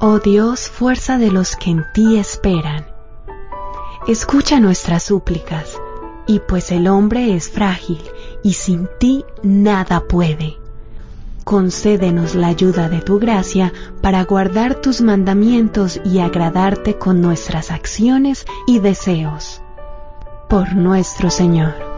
Oh Dios, fuerza de los que en ti esperan. Escucha nuestras súplicas, y pues el hombre es frágil, y sin ti nada puede. Concédenos la ayuda de tu gracia para guardar tus mandamientos y agradarte con nuestras acciones y deseos. Por nuestro Señor.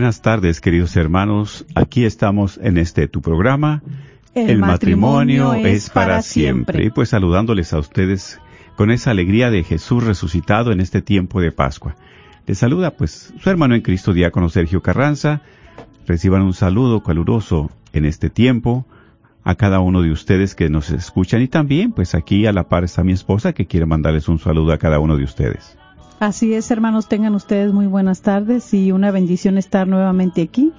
buenas tardes, queridos hermanos. Aquí estamos en este tu programa. El matrimonio es para siempre. Y pues saludándoles a ustedes con esa alegría de Jesús resucitado en este tiempo de Pascua. Les saluda pues su hermano en Cristo, diácono Sergio Carranza. Reciban un saludo caluroso en este tiempo a cada uno de ustedes que nos escuchan y también pues aquí a la par está mi esposa que quiere mandarles un saludo a cada uno de ustedes. Así es, hermanos, tengan ustedes muy buenas tardes y una bendición estar nuevamente aquí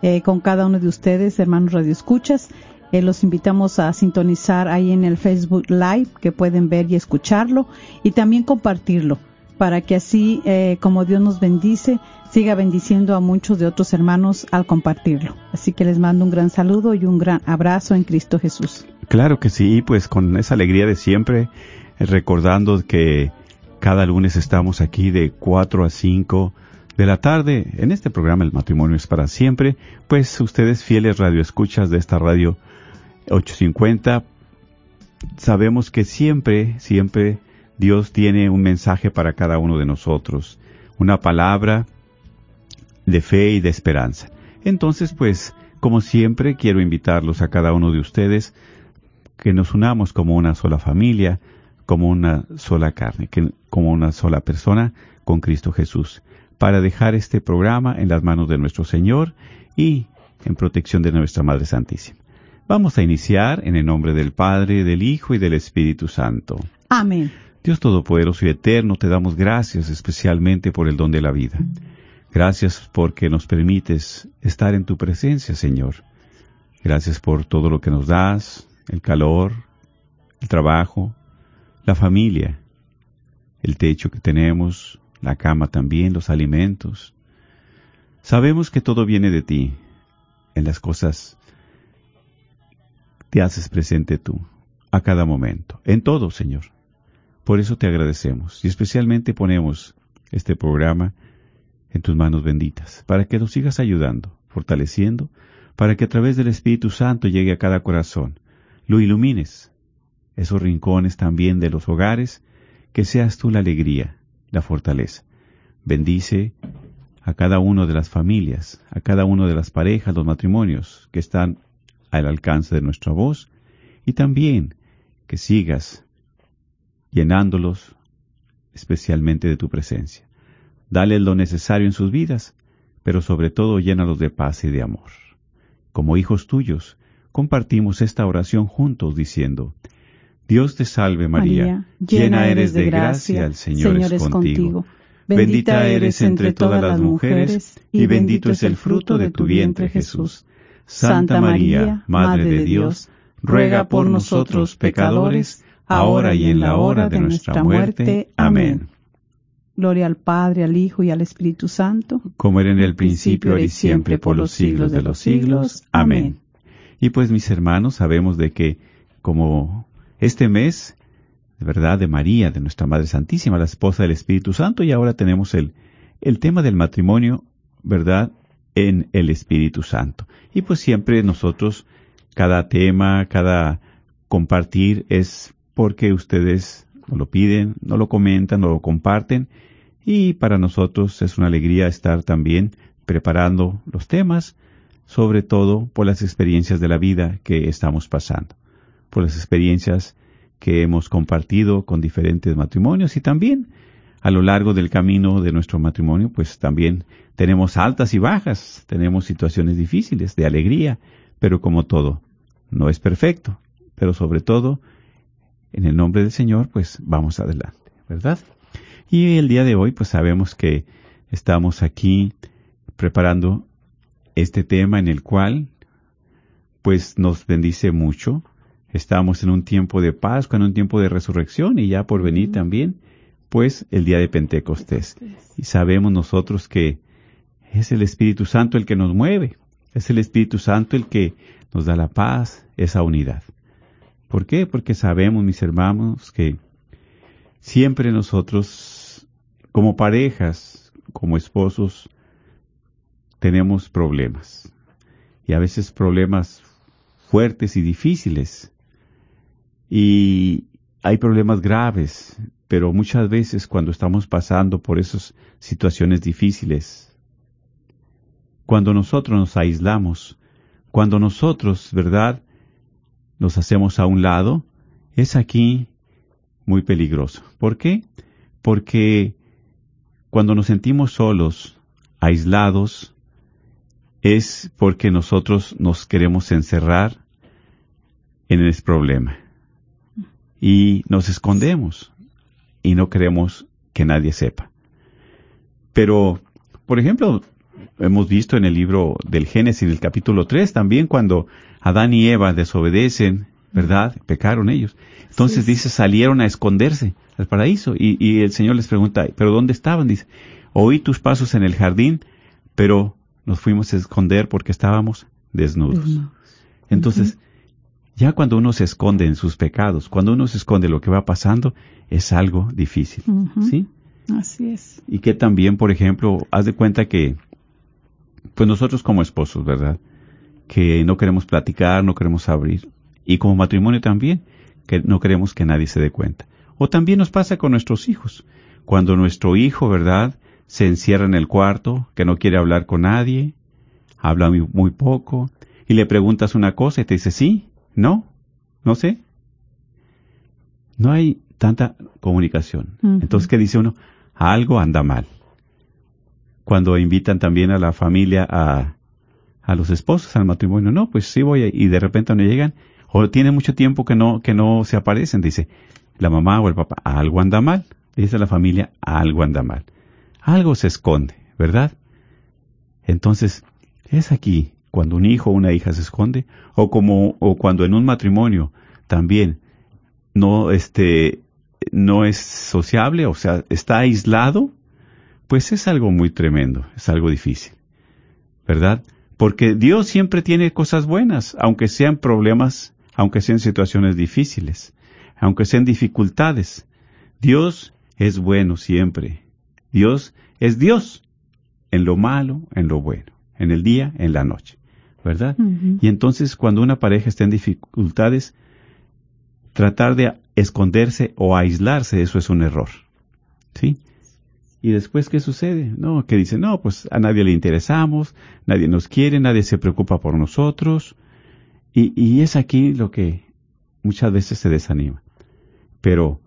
eh, con cada uno de ustedes, hermanos Radio Escuchas. Eh, los invitamos a sintonizar ahí en el Facebook Live, que pueden ver y escucharlo, y también compartirlo, para que así, eh, como Dios nos bendice, siga bendiciendo a muchos de otros hermanos al compartirlo. Así que les mando un gran saludo y un gran abrazo en Cristo Jesús. Claro que sí, pues con esa alegría de siempre, eh, recordando que cada lunes estamos aquí de 4 a 5 de la tarde en este programa El matrimonio es para siempre, pues ustedes fieles radioescuchas de esta radio 850, sabemos que siempre, siempre Dios tiene un mensaje para cada uno de nosotros, una palabra de fe y de esperanza. Entonces, pues, como siempre, quiero invitarlos a cada uno de ustedes que nos unamos como una sola familia, como una sola carne, que, como una sola persona con Cristo Jesús, para dejar este programa en las manos de nuestro Señor y en protección de nuestra Madre Santísima. Vamos a iniciar en el nombre del Padre, del Hijo y del Espíritu Santo. Amén. Dios Todopoderoso y Eterno, te damos gracias especialmente por el don de la vida. Gracias porque nos permites estar en tu presencia, Señor. Gracias por todo lo que nos das, el calor, el trabajo, la familia, el techo que tenemos, la cama también, los alimentos. Sabemos que todo viene de ti. En las cosas te haces presente tú, a cada momento, en todo, Señor. Por eso te agradecemos y especialmente ponemos este programa en tus manos benditas, para que nos sigas ayudando, fortaleciendo, para que a través del Espíritu Santo llegue a cada corazón, lo ilumines, esos rincones también de los hogares, que seas tú la alegría, la fortaleza. Bendice a cada uno de las familias, a cada uno de las parejas, los matrimonios que están al alcance de nuestra voz y también que sigas llenándolos especialmente de tu presencia. Dale lo necesario en sus vidas, pero sobre todo llénalos de paz y de amor. Como hijos tuyos, compartimos esta oración juntos diciendo, Dios te salve María, María, llena eres de gracia, el Señor, es contigo. Bendita eres entre todas las mujeres, y bendito es el fruto de tu vientre Jesús. Santa María, Madre de Dios, ruega por nosotros pecadores, ahora y en la hora de nuestra muerte. Amén. Gloria al Padre, al Hijo y al Espíritu Santo. Como era en el principio, ahora y siempre, por los siglos de los siglos. Amén. Y pues mis hermanos, sabemos de que como este mes ¿verdad? De María, de nuestra Madre Santísima, la esposa del Espíritu Santo, y ahora tenemos el, el tema del matrimonio, ¿verdad? En el Espíritu Santo. Y pues siempre nosotros, cada tema, cada compartir es porque ustedes nos lo piden, no lo comentan, no lo comparten, y para nosotros es una alegría estar también preparando los temas, sobre todo por las experiencias de la vida que estamos pasando, por las experiencias que hemos compartido con diferentes matrimonios y también a lo largo del camino de nuestro matrimonio, pues también tenemos altas y bajas, tenemos situaciones difíciles, de alegría, pero como todo, no es perfecto, pero sobre todo, en el nombre del Señor, pues vamos adelante, ¿verdad? Y el día de hoy, pues sabemos que estamos aquí preparando este tema en el cual, pues nos bendice mucho, Estamos en un tiempo de Pascua, en un tiempo de resurrección y ya por venir también, pues el día de Pentecostés. Y sabemos nosotros que es el Espíritu Santo el que nos mueve, es el Espíritu Santo el que nos da la paz, esa unidad. ¿Por qué? Porque sabemos, mis hermanos, que siempre nosotros, como parejas, como esposos, tenemos problemas. Y a veces problemas fuertes y difíciles. Y hay problemas graves, pero muchas veces cuando estamos pasando por esas situaciones difíciles, cuando nosotros nos aislamos, cuando nosotros, ¿verdad?, nos hacemos a un lado, es aquí muy peligroso. ¿Por qué? Porque cuando nos sentimos solos, aislados, es porque nosotros nos queremos encerrar en ese problema y nos escondemos y no queremos que nadie sepa. Pero, por ejemplo, hemos visto en el libro del Génesis, en el capítulo 3, también cuando Adán y Eva desobedecen, ¿verdad? Pecaron ellos. Entonces dice, salieron a esconderse al paraíso y, y, el Señor les pregunta, ¿pero dónde estaban? Dice, oí tus pasos en el jardín, pero nos fuimos a esconder porque estábamos desnudos. Entonces, ya cuando uno se esconde en sus pecados, cuando uno se esconde lo que va pasando, es algo difícil. ¿Sí? Así es. Y que también, por ejemplo, haz de cuenta que, pues nosotros como esposos, ¿verdad? Que no queremos platicar, no queremos abrir. Y como matrimonio también, que no queremos que nadie se dé cuenta. O también nos pasa con nuestros hijos. Cuando nuestro hijo, ¿verdad? Se encierra en el cuarto, que no quiere hablar con nadie, habla muy, muy poco, y le preguntas una cosa y te dice sí, no, no sé. No hay tanta comunicación. Entonces, ¿qué dice uno? Algo anda mal. Cuando invitan también a la familia a, a los esposos al matrimonio, no, pues sí voy y de repente no llegan o tiene mucho tiempo que no que no se aparecen, dice la mamá o el papá, algo anda mal. Dice la familia, algo anda mal. Algo se esconde, ¿verdad? Entonces, es aquí cuando un hijo o una hija se esconde, o como, o cuando en un matrimonio también no, este, no es sociable, o sea, está aislado, pues es algo muy tremendo, es algo difícil, ¿verdad? Porque Dios siempre tiene cosas buenas, aunque sean problemas, aunque sean situaciones difíciles, aunque sean dificultades. Dios es bueno siempre. Dios es Dios en lo malo, en lo bueno, en el día, en la noche. ¿Verdad? Y entonces cuando una pareja está en dificultades, tratar de esconderse o aislarse, eso es un error. ¿Sí? Y después, ¿qué sucede? No, que dice, no, pues a nadie le interesamos, nadie nos quiere, nadie se preocupa por nosotros. Y, y es aquí lo que muchas veces se desanima. Pero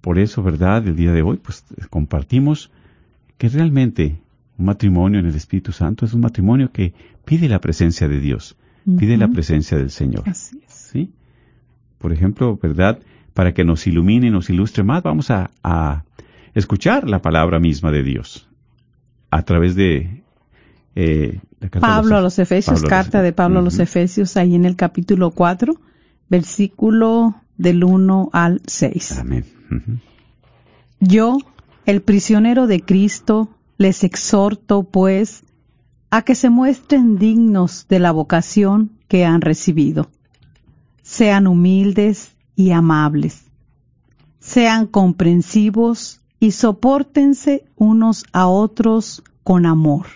por eso, ¿verdad? El día de hoy, pues compartimos que realmente un matrimonio en el Espíritu Santo es un matrimonio que pide la presencia de Dios, pide la presencia del Señor. Así es. ¿Sí? Por ejemplo, ¿verdad? Para que nos ilumine y nos ilustre más, vamos a, escuchar la palabra misma de Dios a través de eh, Pablo a los Efesios, carta de Pablo a los Efesios, ahí en el capítulo 4, versículo del 1 al 6. Amén. Yo, el prisionero de Cristo, les exhorto, pues, a que se muestren dignos de la vocación que han recibido. Sean humildes y amables. Sean comprensivos y soportense unos a otros con amor.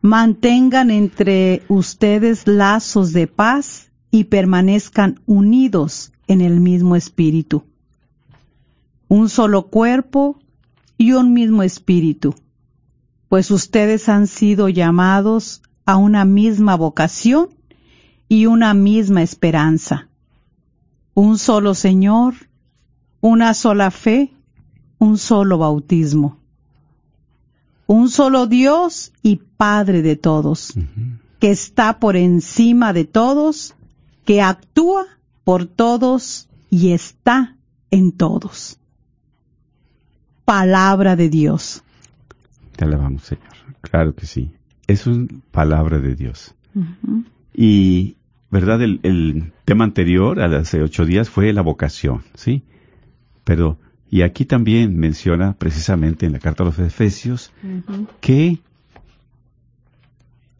Mantengan entre ustedes lazos de paz y permanezcan unidos en el mismo espíritu. Un solo cuerpo y un mismo espíritu, pues ustedes han sido llamados a una misma vocación y una misma esperanza. Un solo Señor, una sola fe, un solo bautismo. Un solo Dios y Padre de todos, que está por encima de todos, que actúa por todos y está en todos. Palabra de Dios. Te alabamos, Señor. Claro que sí. Es una palabra de Dios. Y, ¿verdad? El, el, tema anterior, hace ocho días, fue la vocación, ¿sí? Pero y aquí también menciona precisamente en la carta a los Efesios que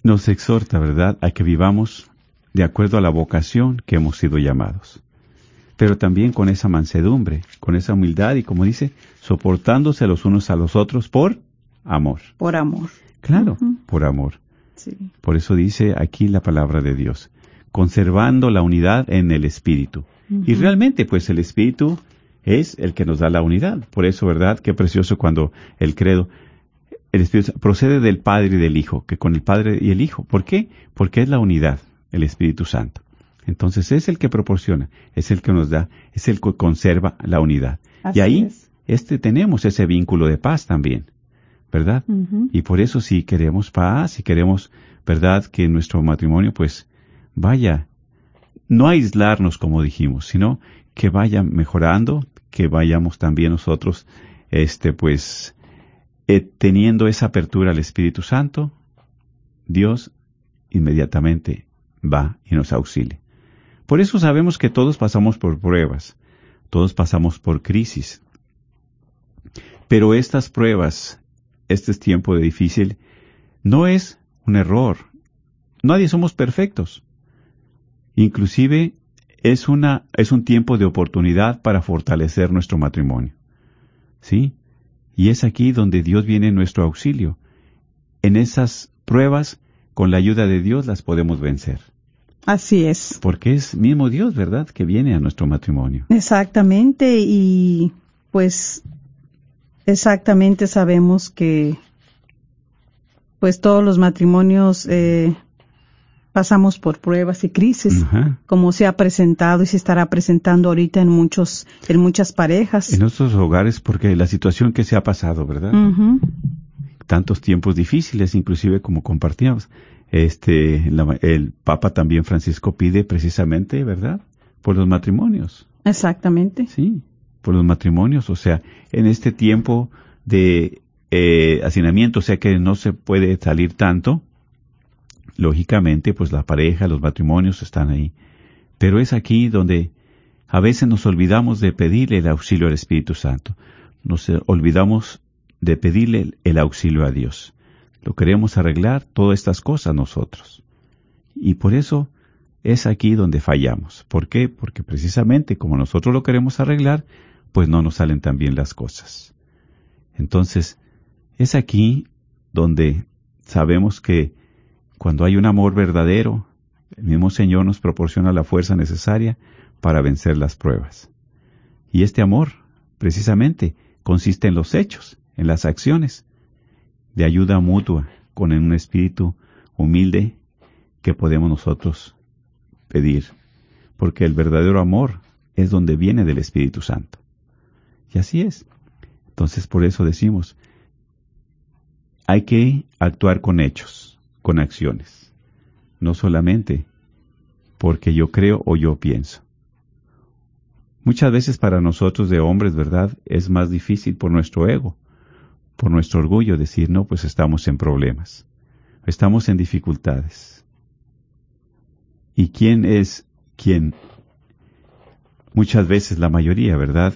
nos exhorta, ¿verdad?, a que vivamos de acuerdo a la vocación que hemos sido llamados. Pero también con esa mansedumbre, con esa humildad y, como dice, soportándose los unos a los otros por amor. Por amor. Claro, por amor. Sí. Por eso dice aquí la palabra de Dios, conservando la unidad en el Espíritu. Y realmente, pues el Espíritu es el que nos da la unidad. Por eso, ¿verdad? Qué precioso cuando el credo, el Espíritu procede del Padre y del Hijo, que con el Padre y el Hijo. ¿Por qué? Porque es la unidad, el Espíritu Santo. Entonces es el que proporciona, es el que nos da, es el que conserva la unidad. y ahí este tenemos ese vínculo de paz también, ¿verdad? Y por eso si queremos paz, si queremos, ¿verdad? Que nuestro matrimonio pues vaya, no aislarnos como dijimos, sino que vaya mejorando, que vayamos también nosotros, este, pues, eh, teniendo esa apertura al Espíritu Santo, Dios inmediatamente va y nos auxilia. Por eso sabemos que todos pasamos por pruebas, todos pasamos por crisis. Pero estas pruebas, este tiempo de difícil, no es un error. Nadie somos perfectos. Inclusive es, una, es un tiempo de oportunidad para fortalecer nuestro matrimonio. ¿Sí? Y es aquí donde Dios viene en nuestro auxilio. En esas pruebas, con la ayuda de Dios, las podemos vencer. Así es. Porque es mismo Dios, ¿verdad?, que viene a nuestro matrimonio. Exactamente, y pues exactamente sabemos que pues todos los matrimonios eh, pasamos por pruebas y crisis, como se ha presentado y se estará presentando ahorita en muchos, en muchas parejas. En nuestros hogares, porque la situación que se ha pasado, ¿verdad? Tantos tiempos difíciles, inclusive como compartíamos. Este, el Papa también Francisco pide precisamente, ¿verdad? Por los matrimonios. Exactamente. Sí, por los matrimonios, o sea, en este tiempo de eh, hacinamiento, o sea que no se puede salir tanto, lógicamente, pues la pareja, los matrimonios están ahí. Pero es aquí donde a veces nos olvidamos de pedirle el auxilio al Espíritu Santo. Nos olvidamos de pedirle el auxilio a Dios. Lo queremos arreglar todas estas cosas nosotros. Y por eso es aquí donde fallamos. ¿Por qué? Porque precisamente como nosotros lo queremos arreglar, pues no nos salen tan bien las cosas. Entonces, es aquí donde sabemos que cuando hay un amor verdadero, el mismo Señor nos proporciona la fuerza necesaria para vencer las pruebas. Y este amor, precisamente, consiste en los hechos, en las acciones, de ayuda mutua, con un espíritu humilde que podemos nosotros pedir, porque el verdadero amor es donde viene del Espíritu Santo. Y así es. Entonces por eso decimos, hay que actuar con hechos con acciones, no solamente porque yo creo o yo pienso. Muchas veces para nosotros de hombres, ¿verdad? Es más difícil por nuestro ego, por nuestro orgullo decir, no, pues estamos en problemas, estamos en dificultades. ¿Y quién es quien? Muchas veces, la mayoría, ¿verdad?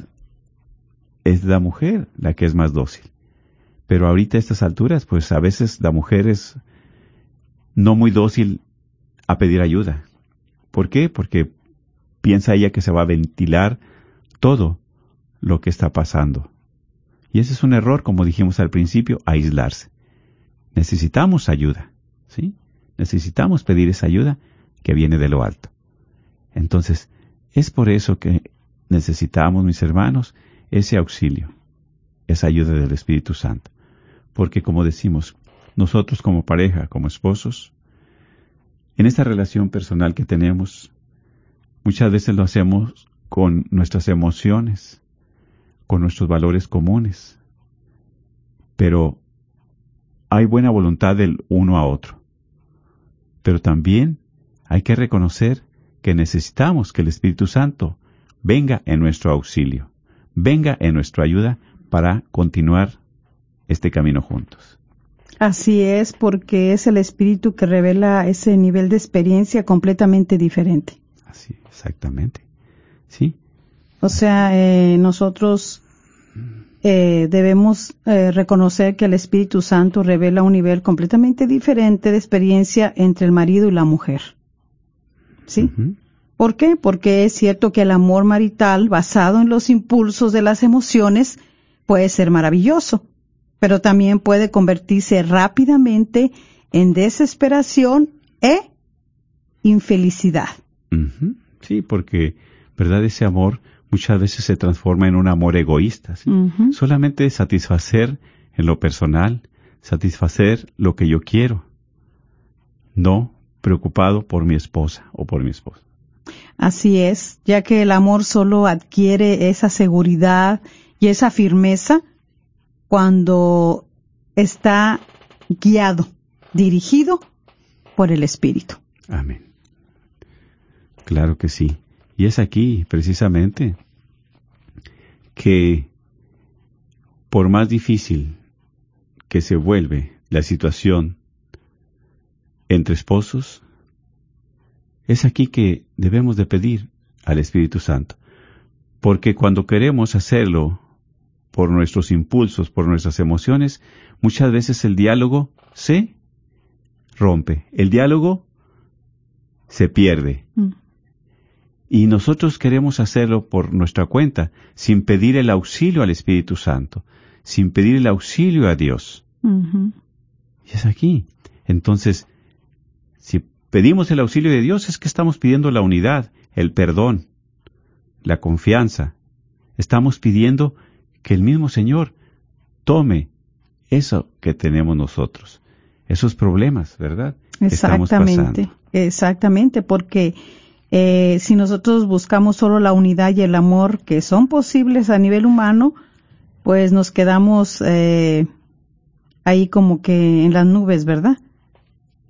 Es la mujer la que es más dócil. Pero ahorita a estas alturas, pues a veces la mujer es no muy dócil a pedir ayuda. ¿Por qué? Porque piensa ella que se va a ventilar todo lo que está pasando. Y ese es un error, como dijimos al principio, aislarse. Necesitamos ayuda, ¿sí? Necesitamos pedir esa ayuda que viene de lo alto. Entonces, es por eso que necesitamos, mis hermanos, ese auxilio, esa ayuda del Espíritu Santo. Porque, como decimos, nosotros como pareja, como esposos, en esta relación personal que tenemos, muchas veces lo hacemos con nuestras emociones, con nuestros valores comunes, pero hay buena voluntad del uno a otro. Pero también hay que reconocer que necesitamos que el Espíritu Santo venga en nuestro auxilio, venga en nuestra ayuda para continuar este camino juntos. Así es, porque es el Espíritu que revela ese nivel de experiencia completamente diferente. Así, exactamente. Sí. O sea, eh, nosotros eh, debemos eh, reconocer que el Espíritu Santo revela un nivel completamente diferente de experiencia entre el marido y la mujer. ¿Sí? ¿Por qué? Porque es cierto que el amor marital basado en los impulsos de las emociones puede ser maravilloso, pero también puede convertirse rápidamente en desesperación e infelicidad. Sí, porque, ¿verdad? Ese amor muchas veces se transforma en un amor egoísta. Solamente satisfacer en lo personal, satisfacer lo que yo quiero, no preocupado por mi esposa o por mi esposo. Así es, ya que el amor solo adquiere esa seguridad y esa firmeza cuando está guiado, dirigido por el Espíritu. Amén. Claro que sí. Y es aquí, precisamente, que por más difícil que se vuelve la situación entre esposos, es aquí que debemos de pedir al Espíritu Santo. Porque cuando queremos hacerlo por nuestros impulsos, por nuestras emociones, muchas veces el diálogo se rompe, el diálogo se pierde. Mm. Y nosotros queremos hacerlo por nuestra cuenta, sin pedir el auxilio al Espíritu Santo, sin pedir el auxilio a Dios. Y es aquí. Entonces, si pedimos el auxilio de Dios es que estamos pidiendo la unidad, el perdón, la confianza. Estamos pidiendo que el mismo Señor tome eso que tenemos nosotros, esos problemas, ¿verdad? Exactamente, exactamente, porque eh, si nosotros buscamos solo la unidad y el amor que son posibles a nivel humano, pues nos quedamos eh, ahí como que en las nubes, ¿verdad?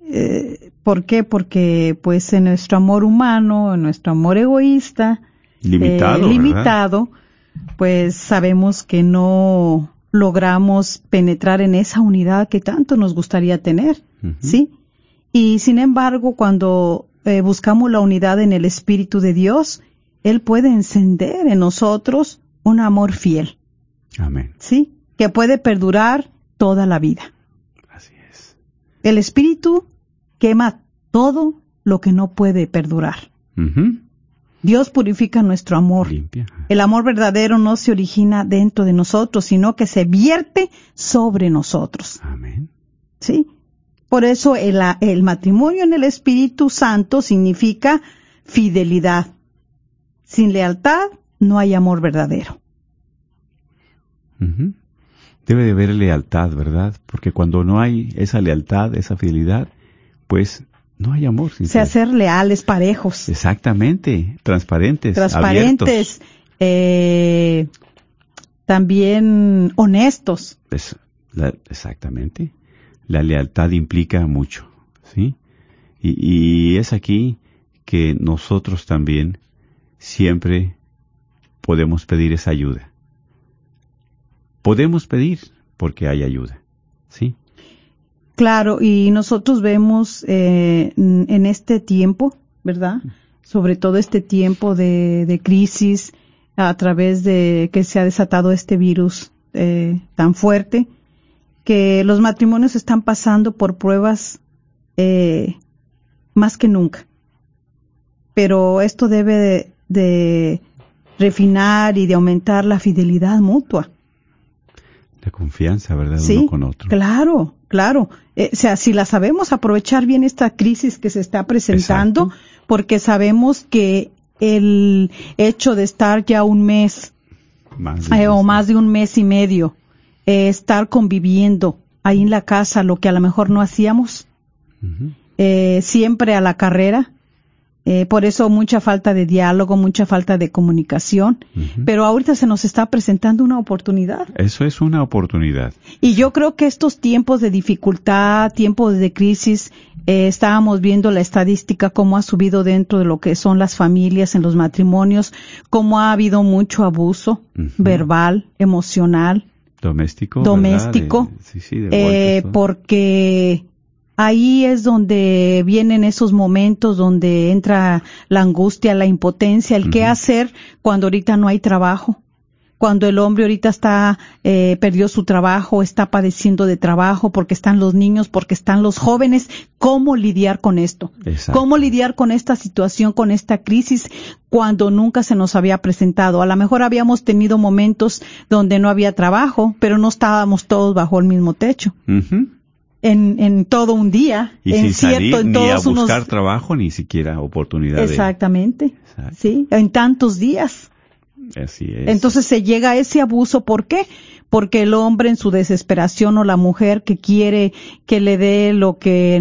Eh, ¿Por qué? Porque pues en nuestro amor humano, en nuestro amor egoísta, Limitado, eh, limitado, pues sabemos que no logramos penetrar en esa unidad que tanto nos gustaría tener. ¿sí? Y sin embargo, cuando eh, buscamos la unidad en el Espíritu de Dios, Él puede encender en nosotros un amor fiel, Amén. ¿sí? Que puede perdurar toda la vida. Así es. El Espíritu quema todo lo que no puede perdurar. Dios purifica nuestro amor. Limpia. El amor verdadero no se origina dentro de nosotros, sino que se vierte sobre nosotros. Amén. ¿Sí? Por eso el, el matrimonio en el Espíritu Santo significa fidelidad. Sin lealtad no hay amor verdadero. Debe de haber lealtad, ¿verdad? Porque cuando no hay esa lealtad, esa fidelidad, pues no hay amor. Se sincero. hacer leales, parejos, Exactamente, transparentes, abiertos. transparentes, eh, también honestos. Es- la- exactamente. La lealtad implica mucho, ¿sí? Y, y es aquí que nosotros también siempre podemos pedir esa ayuda. Podemos pedir porque hay ayuda, ¿sí? Claro, y nosotros vemos eh, en este tiempo, ¿verdad? Sobre todo este tiempo de, de crisis a través de que se ha desatado este virus eh, tan fuerte, que los matrimonios están pasando por pruebas eh, más que nunca. Pero esto debe de, de refinar y de aumentar la fidelidad mutua. La confianza, ¿verdad? Sí, Uno con otro. claro, claro. Eh, o sea, si la sabemos aprovechar bien esta crisis que se está presentando, Exacto. porque sabemos que el hecho de estar ya un mes Más eh, o más de un mes y medio, eh, estar conviviendo ahí en la casa, lo que a lo mejor no hacíamos, eh, siempre a la carrera. Eh, por eso mucha falta de diálogo, mucha falta de comunicación. Pero ahorita se nos está presentando una oportunidad. Eso es una oportunidad. Y yo creo que estos tiempos de dificultad, tiempos de crisis, eh, estábamos viendo la estadística, cómo ha subido dentro de lo que son las familias, en los matrimonios, cómo ha habido mucho abuso verbal, emocional, Doméstico. Doméstico, ¿verdad? De- sí, sí, de eh, porque ahí es donde vienen esos momentos donde entra la angustia, la impotencia, el qué hacer cuando ahorita no hay trabajo, cuando el hombre ahorita está eh, perdió su trabajo, está padeciendo de trabajo, porque están los niños, porque están los jóvenes, cómo lidiar con esto, Exacto. cómo lidiar con esta situación, con esta crisis cuando nunca se nos había presentado. A lo mejor habíamos tenido momentos donde no había trabajo, pero no estábamos todos bajo el mismo techo en, en todo un día, Y en sin salir en ni a unos buscar trabajo, ni siquiera oportunidad de... exactamente, Exacto. sí, en tantos días. Así es. Entonces se llega a ese abuso, ¿por qué? Porque el hombre en su desesperación o la mujer que quiere que le dé lo que,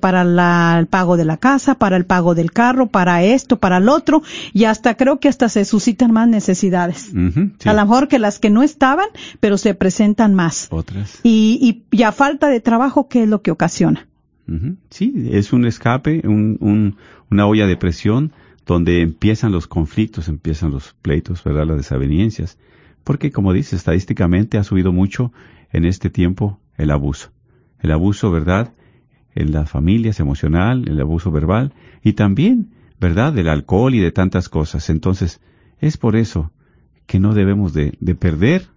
para la- el pago de la casa, para el pago del carro, para esto, para el otro, y hasta creo que hasta se suscitan más necesidades. Sí. A lo mejor que las que no estaban, pero se presentan más. Otras. Y, y, y a falta de trabajo, ¿qué es lo que ocasiona? Ujú. Sí, es un escape, un, un- una olla de presión donde empiezan los conflictos, empiezan los pleitos, ¿verdad? Las desavenencias. Porque, como dice, estadísticamente ha subido mucho en este tiempo el abuso. El abuso, ¿verdad? En las familias, emocional, el abuso verbal y también, ¿verdad? Del alcohol y de tantas cosas. Entonces, es por eso que no debemos de, de perder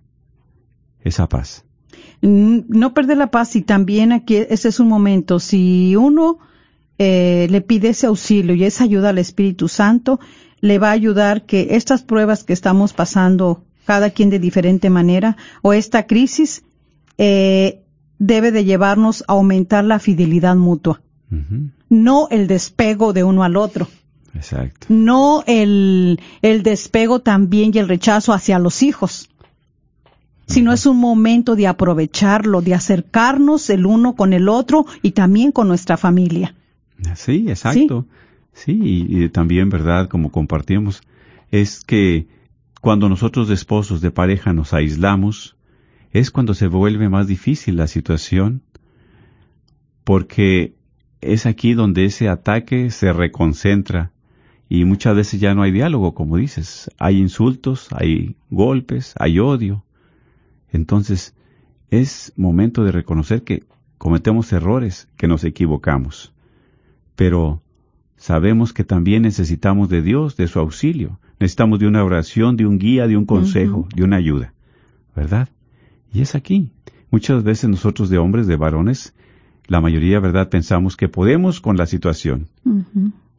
esa paz. No perder la paz y también aquí ese es un momento si uno eh, le pide ese auxilio y esa ayuda al Espíritu Santo le va a ayudar que estas pruebas que estamos pasando cada quien de diferente manera o esta crisis eh, debe de llevarnos a aumentar la fidelidad mutua. No el despego de uno al otro. Exacto. no el, el despego también y el rechazo hacia los hijos, sino es un momento de aprovecharlo, de acercarnos el uno con el otro y también con nuestra familia. Sí, exacto. Sí, y, y también, ¿verdad? Como compartimos, es que cuando nosotros de esposos, de pareja, nos aislamos, es cuando se vuelve más difícil la situación, porque es aquí donde ese ataque se reconcentra y muchas veces ya no hay diálogo, como dices. Hay insultos, hay golpes, hay odio. Entonces, es momento de reconocer que cometemos errores, que nos equivocamos. Pero sabemos que también necesitamos de Dios, de su auxilio. Necesitamos de una oración, de un guía, de un consejo, de una ayuda. ¿Verdad? Y es aquí. Muchas veces nosotros de hombres, de varones, la mayoría, ¿verdad? Pensamos que podemos con la situación,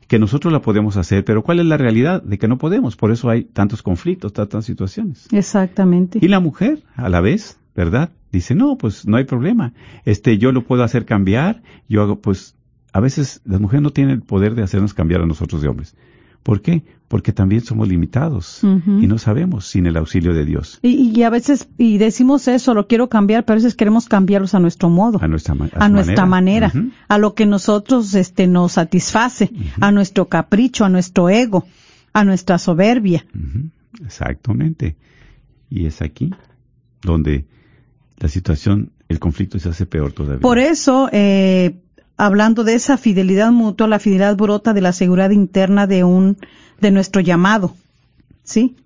que nosotros la podemos hacer, pero ¿cuál es la realidad de que no podemos? Por eso hay tantos conflictos, tantas situaciones. Exactamente. Y la mujer, a la vez, ¿verdad? Dice, no, pues no hay problema. Este, yo lo puedo hacer cambiar. Yo hago, pues, a veces las mujeres no tienen el poder de hacernos cambiar a nosotros de hombres. ¿Por qué? Porque también somos limitados y no sabemos sin el auxilio de Dios. Y, y a veces, y decimos eso, lo quiero cambiar, pero a veces queremos cambiarlos a nuestro modo. A nuestra, a nuestra manera, a lo que nosotros este nos satisface, a nuestro capricho, a nuestro ego, a nuestra soberbia. Exactamente. Y es aquí donde la situación, el conflicto se hace peor todavía. Por eso, eh, hablando de esa fidelidad mutua, la fidelidad brota de la seguridad interna de un, de nuestro llamado, ¿sí?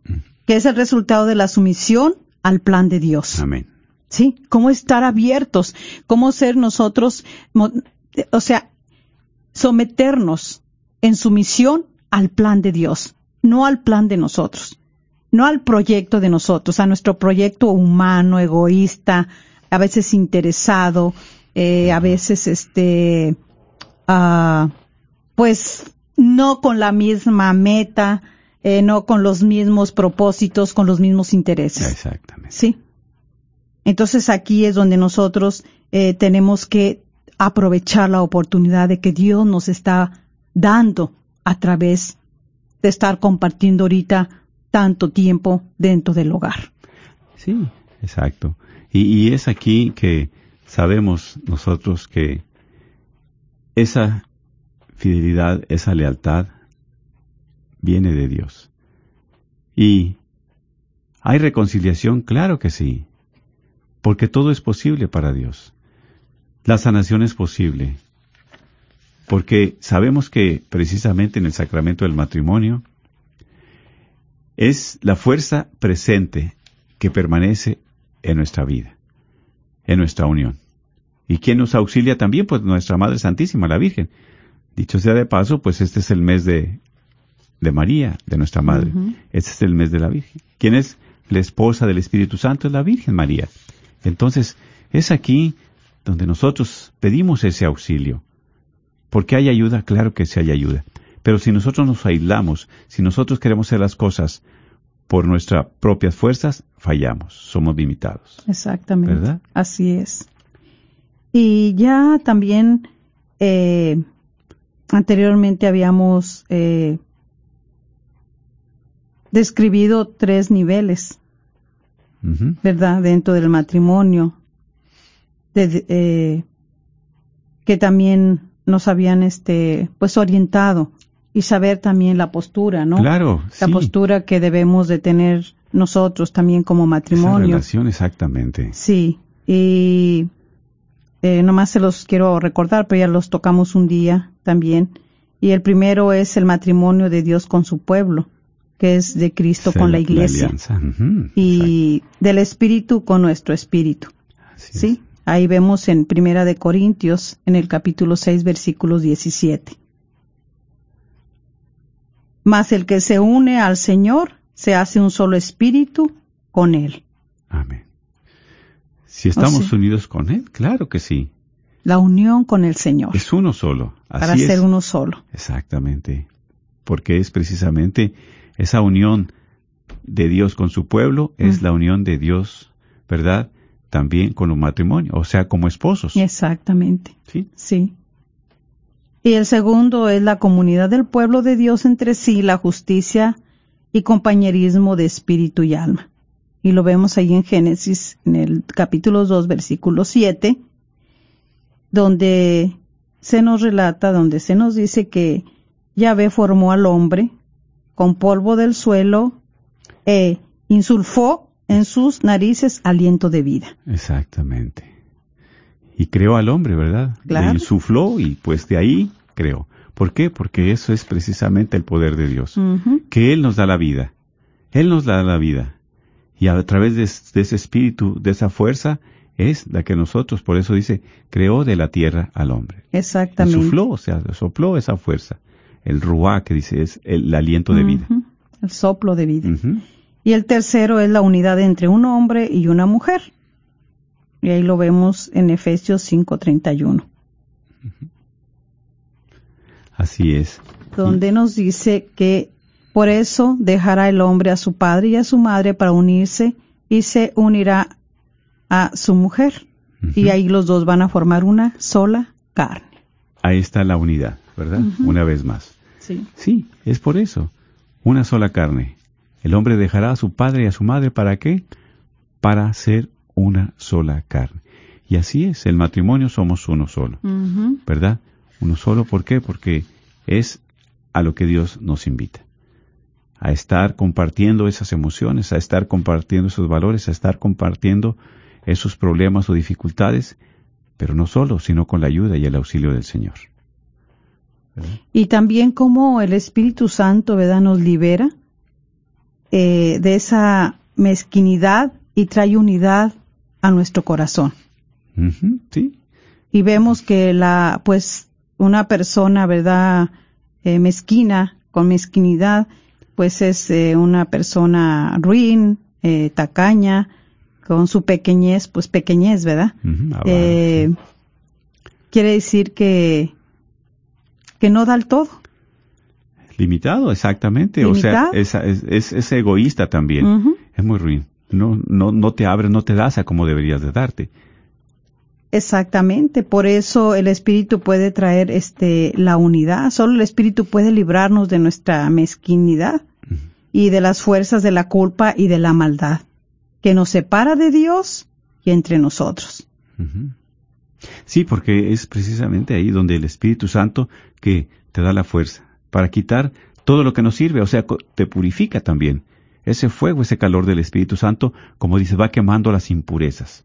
que es el resultado de la sumisión al plan de Dios. Amén. ¿Sí? Cómo estar abiertos, cómo ser nosotros, o sea, someternos en sumisión al plan de Dios, no al plan de nosotros, no al proyecto de nosotros, a nuestro proyecto humano, egoísta, a veces interesado, eh, a veces este, ah, pues no con la misma meta, eh, no con los mismos propósitos, con los mismos intereses. Exactamente. Sí. Entonces aquí es donde nosotros eh, tenemos que aprovechar la oportunidad de que Dios nos está dando a través de estar compartiendo ahorita tanto tiempo dentro del hogar. Sí, exacto. Y, y es aquí que sabemos nosotros que esa fidelidad, esa lealtad viene de Dios. Y hay reconciliación, claro que sí, porque todo es posible para Dios. La sanación es posible, porque sabemos que precisamente en el sacramento del matrimonio es la fuerza presente que permanece en nuestra vida, en nuestra unión. ¿Y quién nos auxilia también? Pues nuestra Madre Santísima, la Virgen. Dicho sea de paso, pues este es el mes de, de María, de nuestra Madre. Este es el mes de la Virgen. ¿Quién es la esposa del Espíritu Santo? Es la Virgen María. Entonces, es aquí donde nosotros pedimos ese auxilio. ¿Porque hay ayuda? Claro que sí hay ayuda. Pero si nosotros nos aislamos, si nosotros queremos hacer las cosas por nuestras propias fuerzas, fallamos, somos limitados. Exactamente. ¿Verdad? Así es. Y ya también eh, anteriormente habíamos eh, describido tres niveles. ¿verdad? Dentro del matrimonio, de- eh, que también nos habían, este, pues orientado y saber también la postura, ¿no? Claro, La sí. postura que debemos de tener nosotros también como Esa matrimonio. relación, exactamente. Sí, y eh, nomás se los quiero recordar, pero ya los tocamos un día también. Y el primero es el matrimonio de Dios con su pueblo, que es de Cristo con la iglesia. y del Espíritu con nuestro Espíritu. es. ¿Sí? Ahí vemos en Primera de Corintios, en el capítulo 6, versículos 17. Mas el que se une al Señor se hace un solo espíritu con Él. Amén. Si estamos sí. unidos con Él, claro que sí. La unión con el Señor. Es uno solo. Así para es. ser uno solo. Exactamente. Porque es precisamente esa unión de Dios con su pueblo, es Mm. la unión de Dios, ¿verdad? También con los matrimonios, o sea, como esposos. Exactamente. ¿sí? Sí. Y el segundo es la comunidad del pueblo de Dios entre sí, la justicia y compañerismo de espíritu y alma. Y lo vemos ahí en Génesis, en el capítulo 2, versículo 7, donde se nos relata, donde se nos dice que Yahvé formó al hombre con polvo del suelo e insulfó en sus narices aliento de vida. Exactamente. Y creó al hombre, ¿verdad? Claro. Le insufló y pues de ahí creó. ¿Por qué? Porque eso es precisamente el poder de Dios. Que Él nos da la vida. Él nos da la vida. Y a través de, de ese espíritu, de esa fuerza, es la que nosotros, por eso dice, creó de la tierra al hombre. Exactamente. Insufló, o sea, sopló esa fuerza. El ruá que dice es el aliento de vida. El soplo de vida. Y el tercero es la unidad entre un hombre y una mujer. Y ahí lo vemos en Efesios 5:31, Así es. donde nos dice que por eso dejará el hombre a su padre y a su madre para unirse y se unirá a su mujer. Y ahí los dos van a formar una sola carne. Ahí está la unidad, ¿verdad? Una vez más. Sí. Sí, es por eso. Una sola carne. El hombre dejará a su padre y a su madre para qué? Para ser una sola carne. Y así es, el matrimonio somos uno solo. ¿verdad? Uno solo, ¿por qué? Porque es a lo que Dios nos invita. A estar compartiendo esas emociones, a estar compartiendo esos valores, a estar compartiendo esos problemas o dificultades, pero no solo, sino con la ayuda y el auxilio del Señor. Y también como el Espíritu Santo, ¿verdad?, nos libera eh, de esa mezquinidad y trae unidad a nuestro corazón. Sí, Y vemos que la, pues, una persona, ¿verdad? Eh, mezquina, con mezquinidad, pues es eh, una persona ruin, eh, tacaña, con su pequeñez, pues pequeñez, ¿verdad? Eh, sí. Quiere decir que, que no da el todo. Limitado, exactamente. O sea, es, es, es- egoísta también. Es muy ruin. No, no, no te abres, no te das a como deberías de darte. Exactamente, por eso el espíritu puede traer este la unidad, solo el espíritu puede librarnos de nuestra mezquinidad y de las fuerzas de la culpa y de la maldad que nos separa de Dios y entre nosotros. Sí, porque es precisamente ahí donde el Espíritu Santo que te da la fuerza para quitar todo lo que nos sirve, o sea, te purifica también. Ese fuego, ese calor del Espíritu Santo, como dice, va quemando las impurezas,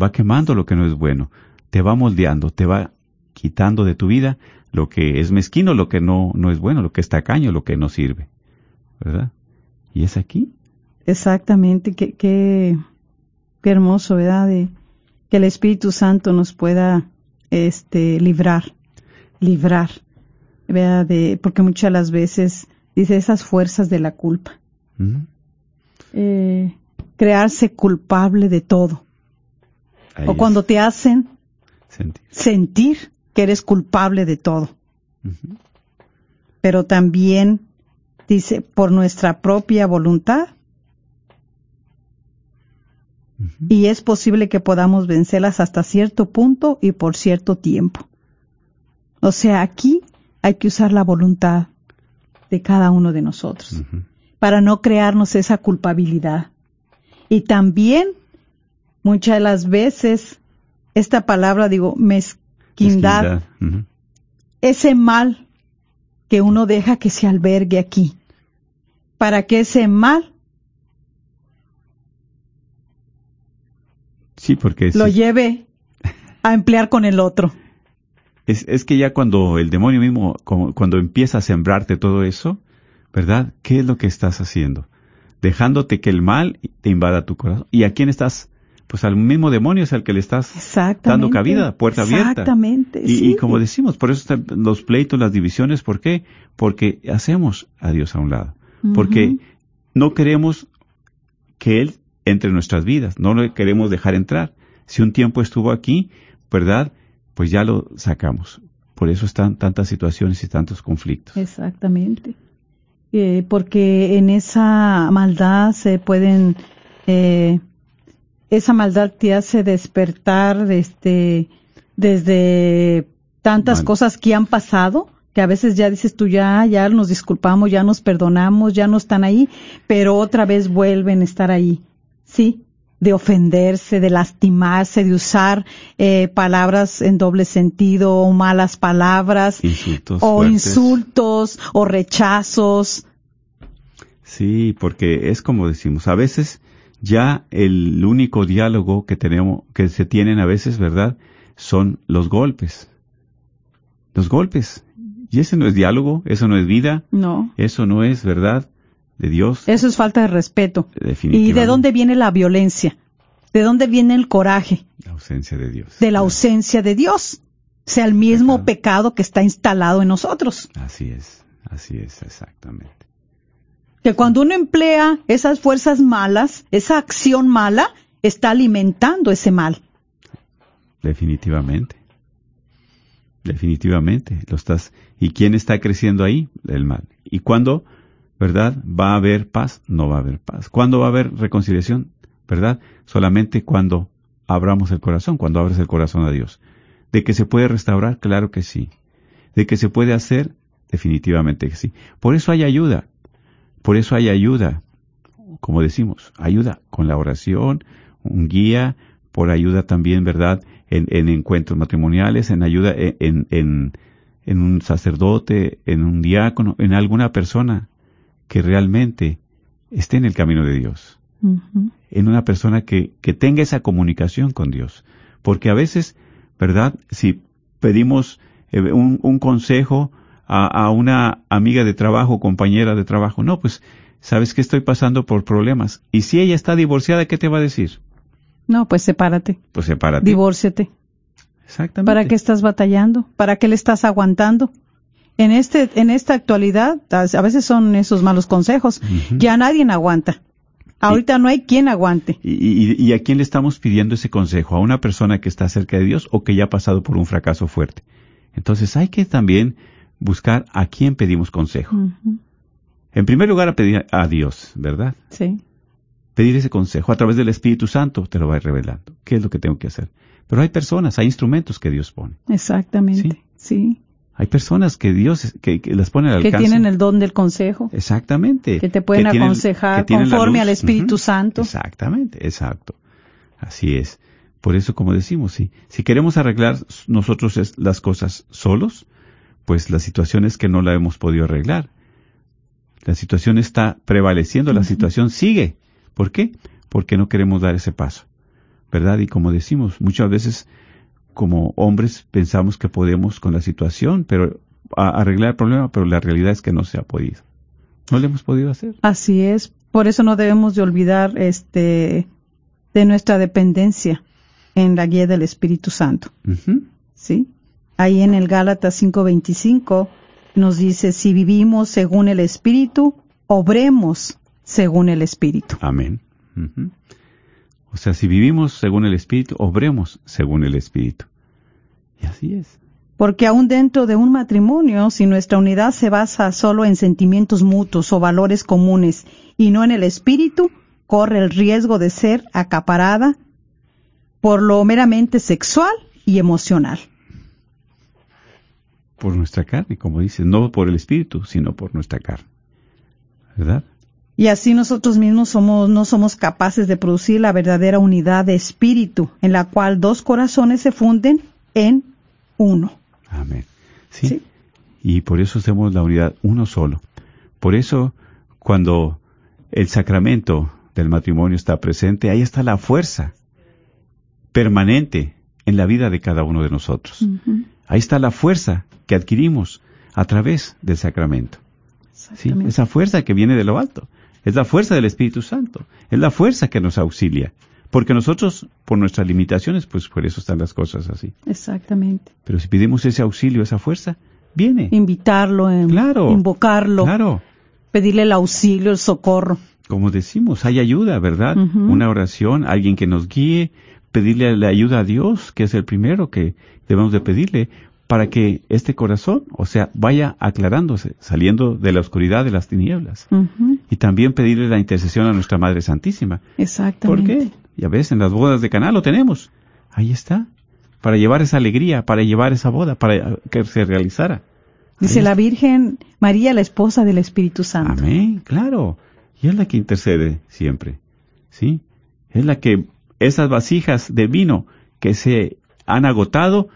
va quemando lo que no es bueno, te va moldeando, te va quitando de tu vida lo que es mezquino, lo que no, no es bueno, lo que es tacaño, lo que no sirve. ¿Verdad? Y es aquí. Exactamente, qué, qué, qué hermoso, ¿verdad? De, que el Espíritu Santo nos pueda este librar, librar, ¿verdad? De, porque muchas de las veces dice esas fuerzas de la culpa. Eh, crearse culpable de todo. Ahí o es cuando te hacen sentir. sentir que eres culpable de todo. Pero también dice, por nuestra propia voluntad. Y es posible que podamos vencerlas hasta cierto punto y por cierto tiempo. O sea, aquí hay que usar la voluntad de cada uno de nosotros para no crearnos esa culpabilidad. Y también, muchas de las veces, esta palabra, digo, mezquindad, ese mal que uno deja que se albergue aquí, para que ese mal Sí, porque lo lleve a emplear con el otro. es, es que ya cuando el demonio mismo, como- cuando empieza a sembrarte todo eso, ¿verdad? ¿Qué es lo que estás haciendo? Dejándote que el mal te invada tu corazón. ¿Y a quién estás? Pues al mismo demonio es al que le estás dando cabida, puerta abierta. Exactamente. Y, sí. y como decimos, por eso están los pleitos, las divisiones, ¿por qué? Porque hacemos a Dios a un lado. Porque no queremos que Él entre en nuestras vidas, no lo queremos dejar entrar. Si un tiempo estuvo aquí, ¿verdad? Pues ya lo sacamos. Por eso están tantas situaciones y tantos conflictos. Exactamente. Eh, porque en esa maldad se pueden, eh, esa maldad te hace despertar desde, desde tantas cosas que han pasado, que a veces ya dices tú ya, ya nos disculpamos, ya nos perdonamos, ya no están ahí, pero otra vez vuelven a estar ahí. Sí, de ofenderse, de lastimarse, de usar eh, palabras en doble sentido o malas palabras Insultos. o fuertes. insultos o rechazos. Sí, porque es como decimos, a veces ya el único diálogo que tenemos, que se tienen a veces, ¿verdad? Son los golpes. Los golpes. Y ese no es diálogo, eso no es vida, No, eso no es verdad de Dios. eso es falta de respeto. ¿Y de dónde viene la violencia? ¿De dónde viene el coraje? La ausencia de Dios. De la ausencia de Dios. O sea, el mismo pecado que está instalado en nosotros. Así es, así es, exactamente. Que cuando uno emplea esas fuerzas malas, esa acción mala, está alimentando ese mal. Definitivamente. Definitivamente. Lo estás. ¿Y quién está creciendo ahí? El mal. ¿Y cuándo, verdad, va a haber paz? No va a haber paz. ¿Cuándo va a haber reconciliación? ¿Verdad? Solamente cuando abramos el corazón, cuando abres el corazón a Dios. ¿De que se puede restaurar? Claro que sí. ¿De que se puede hacer? Definitivamente que sí. Por eso hay ayuda. Por eso hay ayuda. Como decimos, ayuda con la oración, un guía, por ayuda también, ¿verdad? En, en encuentros matrimoniales, en ayuda en, en, en, en un sacerdote, en un diácono, en alguna persona que realmente esté en el camino de Dios en una persona que, que tenga esa comunicación con Dios. Porque a veces, ¿verdad? Si pedimos eh, un, un consejo a, a una amiga de trabajo, compañera de trabajo, no, pues ¿sabes que estoy pasando por problemas? Y si ella está divorciada, ¿qué te va a decir? No, pues sepárate, Pues sepárate. divórciate. Exactamente. ¿Para qué estás batallando? ¿Para qué le estás aguantando? En este, en esta actualidad, a veces son esos malos consejos. Ya nadie aguanta. Ahorita no hay quien aguante. ¿Y, y, y a quién le estamos pidiendo ese consejo? ¿A una persona que está cerca de Dios o que ya ha pasado por un fracaso fuerte? Entonces hay que también buscar a quién pedimos consejo. En primer lugar, a pedir a Dios, ¿verdad? Sí. Pedir ese consejo a través del Espíritu Santo te lo va revelando. ¿Qué es lo que tengo que hacer? Pero hay personas, hay instrumentos que Dios pone. Exactamente. Sí. Hay personas que Dios que, que las pone al Que alcance. tienen el don del consejo. Exactamente. Que te pueden aconsejar que tienen conforme al Espíritu Santo. Exactamente, exacto. Así es. Por eso, como decimos, sí, si queremos arreglar nosotros las cosas solos, pues la situación es que no la hemos podido arreglar. La situación está prevaleciendo, la situación sigue. ¿Por qué? Porque no queremos dar ese paso. ¿Verdad? Y como decimos, muchas veces como hombres pensamos que podemos con la situación, pero a- arreglar el problema, pero la realidad es que no se ha podido. No lo hemos podido hacer. Así es. Por eso no debemos de olvidar este de nuestra dependencia en la guía del Espíritu Santo. ¿sí? Ahí en el Gálatas 5:25 nos dice, si vivimos según el Espíritu, obremos según el Espíritu. Amén. O sea, si vivimos según el Espíritu, obremos según el Espíritu. Y así es. Porque aún dentro de un matrimonio, si nuestra unidad se basa solo en sentimientos mutuos o valores comunes y no en el Espíritu, corre el riesgo de ser acaparada por lo meramente sexual y emocional. Por nuestra carne, como dice, no por el Espíritu, sino por nuestra carne. ¿Verdad? Y así nosotros mismos somos, no somos capaces de producir la verdadera unidad de espíritu, en la cual dos corazones se funden en uno. Amén. ¿Sí? Sí. Y por eso hacemos la unidad uno solo. Por eso, cuando el sacramento del matrimonio está presente, ahí está la fuerza permanente en la vida de cada uno de nosotros. Ahí está la fuerza que adquirimos a través del sacramento. ¿sí? Esa fuerza que viene de lo alto. Es la fuerza del Espíritu Santo. Es la fuerza que nos auxilia. Porque nosotros, por nuestras limitaciones, pues por eso están las cosas así. Exactamente. Pero si pedimos ese auxilio, esa fuerza, viene. Invitarlo, em, Claro. invocarlo, Claro. pedirle el auxilio, el socorro. Como decimos, hay ayuda, ¿verdad? Una oración, alguien que nos guíe, pedirle la ayuda a Dios, que es el primero que debemos de pedirle, para que este corazón, o sea, vaya aclarándose, saliendo de la oscuridad de las tinieblas. Y también pedirle la intercesión a nuestra Madre Santísima. ¿Por Exactamente. qué? Ya ves, en las bodas de Caná lo tenemos. Ahí está. Para llevar esa alegría, para llevar esa boda, para que se realizara. Dice la. Virgen María, la esposa del Espíritu Santo. Amén, claro. Y es la que intercede siempre. ¿Sí? Es la que esas vasijas de vino que se han agotado,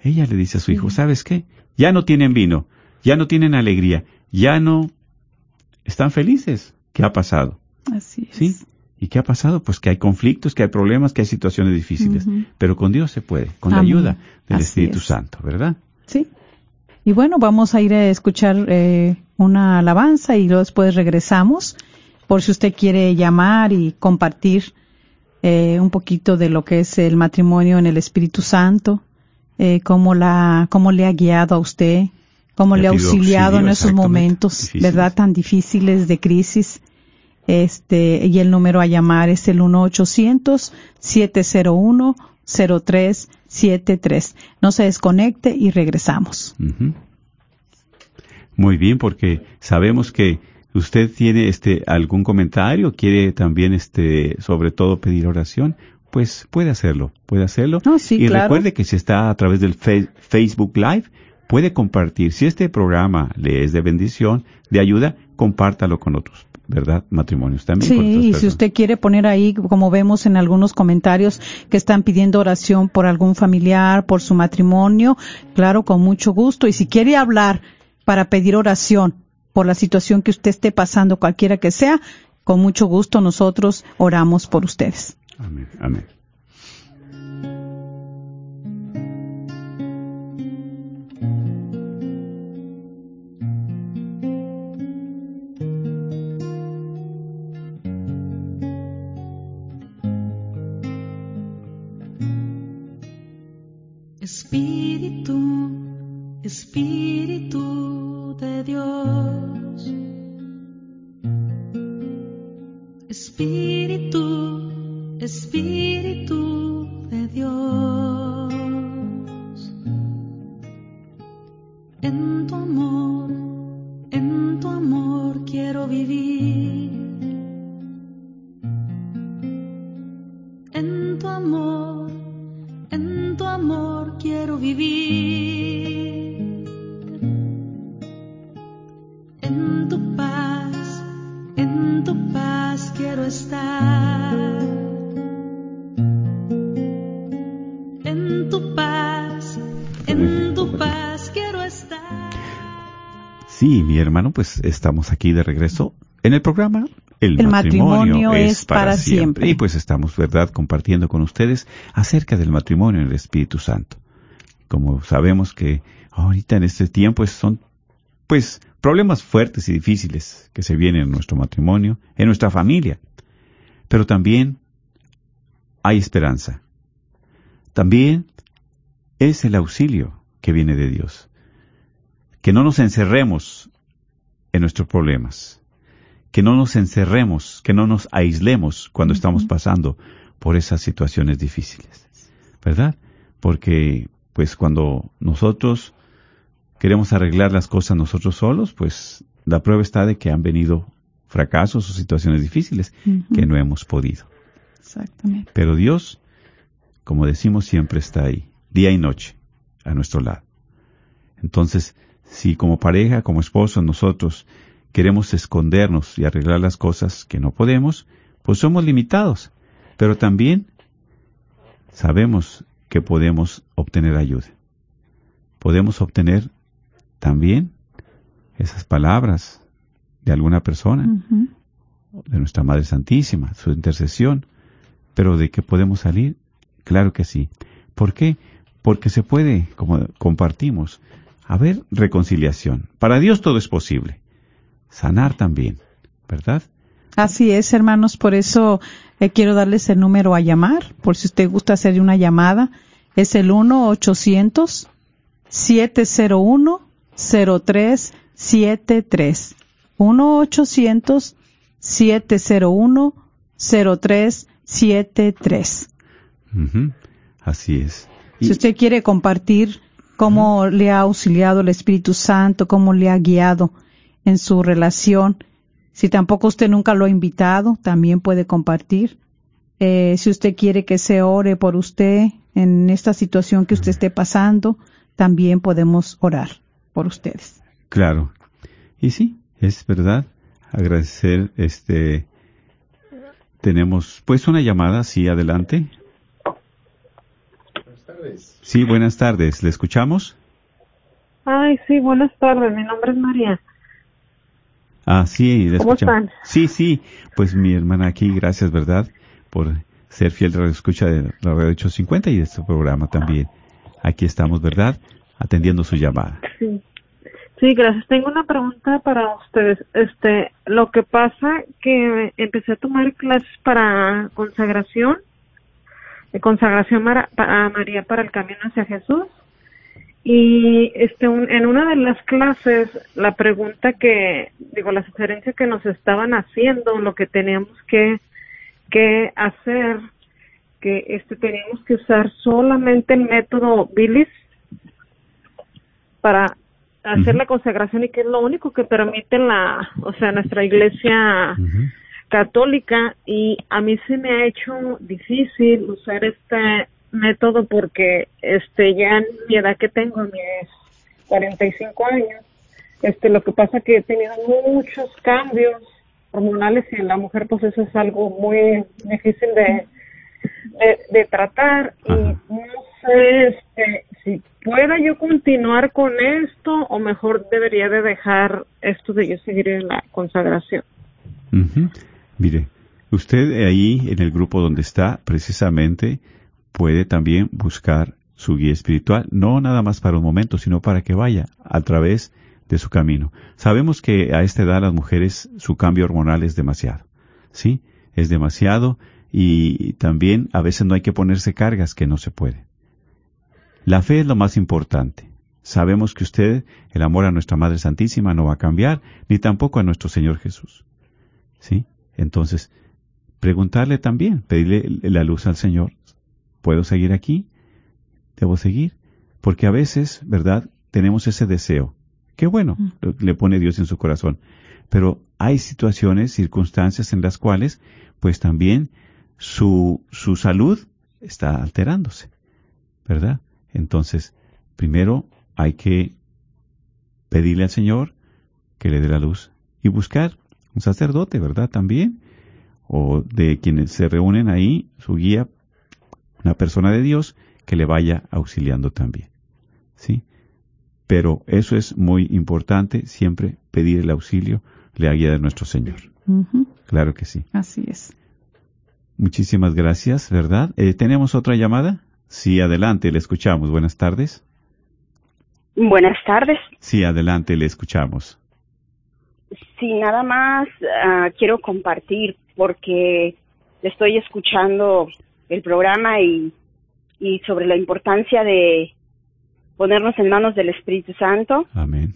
ella le dice a su hijo, ¿sabes qué? Ya no tienen vino, ya no tienen alegría, ya no están felices. ¿Qué ha pasado? Así es. ¿Sí? ¿Y qué ha pasado? Pues que hay conflictos, que hay problemas, que hay situaciones difíciles. Pero con Dios se puede, con la ayuda del Así Espíritu es. Santo, ¿verdad? Sí. Y bueno, vamos a ir a escuchar eh, una alabanza y luego después regresamos por si usted quiere llamar y compartir eh, un poquito de lo que es el matrimonio en el Espíritu Santo, eh, cómo, la, cómo le ha guiado a usted, cómo Le ha auxiliado en esos momentos, difíciles. ¿verdad? Tan difíciles de crisis. Este, y el número a llamar es el 1-800-701-0373. No se desconecte y regresamos. Muy bien, porque sabemos que usted tiene este algún comentario, quiere también este sobre todo pedir oración, pues puede hacerlo, puede hacerlo. No, sí, y claro. recuerde que si está a través del fe- Facebook Live, puede compartir. Si este programa le es de bendición, de ayuda, compártalo con otros, ¿verdad? Matrimonios también. Sí, y si usted quiere poner ahí, como vemos en algunos comentarios, que están pidiendo oración por algún familiar, por su matrimonio, claro, con mucho gusto. Y si quiere hablar para pedir oración por la situación que usted esté pasando, cualquiera que sea, con mucho gusto nosotros oramos por ustedes. Amén, amén. Estamos aquí de regreso en el programa. El, El matrimonio es para siempre. Y pues estamos, ¿verdad?, compartiendo con ustedes acerca del matrimonio en el Espíritu Santo. Como sabemos que ahorita en este tiempo pues, son, pues, problemas fuertes y difíciles que se vienen en nuestro matrimonio, en nuestra familia. Pero también hay esperanza. También es el auxilio que viene de Dios. Que no nos encerremos en nuestros problemas. Que no nos encerremos, que no nos aislemos cuando estamos pasando por esas situaciones difíciles. ¿Verdad? Porque, pues, cuando nosotros queremos arreglar las cosas nosotros solos, pues la prueba está de que han venido fracasos o situaciones difíciles que no hemos podido. Exactamente. Pero Dios, como decimos, siempre está ahí, día y noche, a nuestro lado. Entonces, si como pareja, como esposo, nosotros queremos escondernos y arreglar las cosas que no podemos, pues somos limitados. Pero también sabemos que podemos obtener ayuda. Podemos obtener también esas palabras de alguna persona de nuestra Madre Santísima, su intercesión, pero de que podemos salir, claro que sí. ¿Por qué? Porque se puede, como compartimos, haber reconciliación. Para Dios todo es posible. Sanar también, ¿verdad? Así es, hermanos, por eso eh, quiero darles el número a llamar, por si usted gusta hacer una llamada. Es el 1-800-701-0373. 1-800-701-0373. Ujú, Así es. Y- Si usted quiere compartir cómo le ha auxiliado el Espíritu Santo, cómo le ha guiado en su relación, si tampoco usted nunca lo ha invitado, también puede compartir. Eh, si usted quiere que se ore por usted en esta situación que usted esté pasando, también podemos orar por ustedes. Claro. Y sí, es verdad. Agradecer, este, tenemos pues una llamada, sí, adelante. Sí, buenas tardes. ¿Le escuchamos? Ay, sí, buenas tardes. Mi nombre es María. Ah, sí, le ¿Cómo escuchamos. están? Sí, sí. Pues mi hermana aquí, gracias, ¿verdad? Por ser fiel de la escucha de la radio 850 y de este programa también. Aquí estamos, ¿verdad? Atendiendo su llamada. Sí. Sí, gracias. Tengo una pregunta para ustedes. Este, lo que pasa que empecé a tomar clases para consagración, de consagración para María para el camino hacia Jesús. Y este, un- en una de las clases, la pregunta que, digo, la sugerencia que nos estaban haciendo, lo que teníamos que, que hacer, que este, teníamos que usar solamente el método Billis para hacer la consagración y que es lo único que permite la, o sea, nuestra iglesia. Católica y a mí se me ha hecho difícil usar este método porque este ya en mi edad que tengo, mis 45 años, este lo que pasa que he tenido muchos cambios hormonales y en la mujer pues eso es algo muy difícil de de, de tratar y no sé este, si pueda yo continuar con esto o mejor debería de dejar esto de yo seguir en la consagración. Ujú. Mire, usted ahí en el grupo donde está, precisamente, puede también buscar su guía espiritual, no nada más para un momento, sino para que vaya a través de su camino. Sabemos que a esta edad las mujeres su cambio hormonal es demasiado, ¿sí? Es demasiado y también a veces no hay que ponerse cargas que no se puede. La fe es lo más importante. Sabemos que usted, el amor a nuestra Madre Santísima no va a cambiar, ni tampoco a nuestro Señor Jesús. ¿Sí? Entonces, preguntarle también, pedirle la luz al Señor. ¿Puedo seguir aquí? ¿Debo seguir? Porque a veces, ¿verdad? Tenemos ese deseo. Qué bueno, le pone Dios en su corazón. Pero hay situaciones, circunstancias en las cuales, pues también su, su salud está alterándose. ¿Verdad? Entonces, primero hay que pedirle al Señor que le dé la luz y buscar un sacerdote, ¿verdad? También, o de quienes se reúnen ahí, su guía, una persona de Dios que le vaya auxiliando también. ¿Sí? Pero eso es muy importante, siempre pedir el auxilio, la guía de nuestro Señor. Claro que sí. Así es. Muchísimas gracias, ¿verdad? Eh, ¿Tenemos otra llamada? Sí, adelante, le escuchamos. Buenas tardes. Buenas tardes. Sí, adelante, le escuchamos. Sí, nada más ah, quiero compartir porque estoy escuchando el programa y, y sobre la importancia de ponernos en manos del Espíritu Santo. Amén.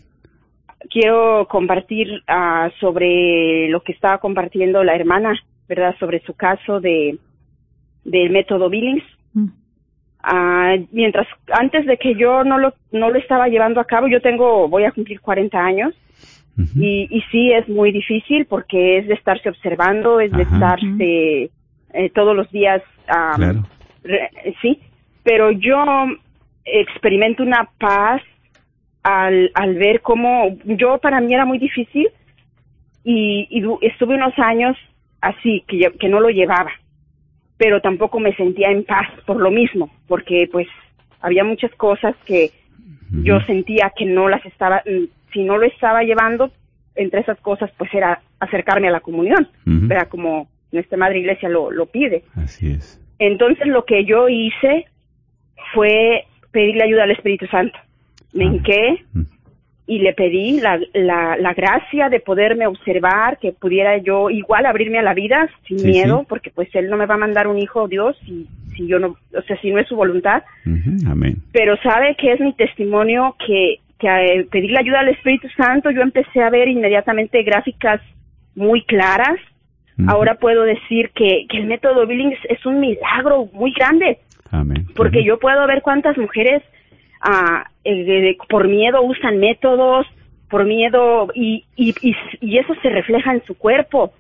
Quiero compartir ah, sobre lo que estaba compartiendo la hermana, ¿verdad? Sobre su caso de del método Billings. Ah, mientras antes de que yo no lo no lo estaba llevando a cabo, yo tengo voy a cumplir 40 años y, y sí es muy difícil porque es de estarse observando, es de estarse eh, todos los días, ah, Claro. re- sí, pero yo experimento una paz al, al ver cómo yo para mí era muy difícil y, y estuve unos años así que, yo- que no lo llevaba pero tampoco me sentía en paz por lo mismo porque pues había muchas cosas que yo sentía que no las estaba mm, si no lo estaba llevando entre esas cosas pues era acercarme a la comunión era como nuestra madre iglesia lo, lo pide Así es. entonces lo que yo hice fue pedirle ayuda al Espíritu Santo. Me Ah. hinqué y le pedí la, la, la gracia de poderme observar, que pudiera yo igual abrirme a la vida sin Sí, miedo, sí. porque pues Él no me va a mandar un hijo, Dios, si, si yo no, o sea, si no es su voluntad. Amén. Pero sabe que es mi testimonio que, que al pedirle ayuda al Espíritu Santo yo empecé a ver inmediatamente gráficas muy claras. Ahora puedo decir que, que el método Billings es un milagro muy grande Amén. porque yo puedo ver cuántas mujeres ah, eh, por miedo usan métodos, por miedo y, y, y, y eso se refleja en su cuerpo.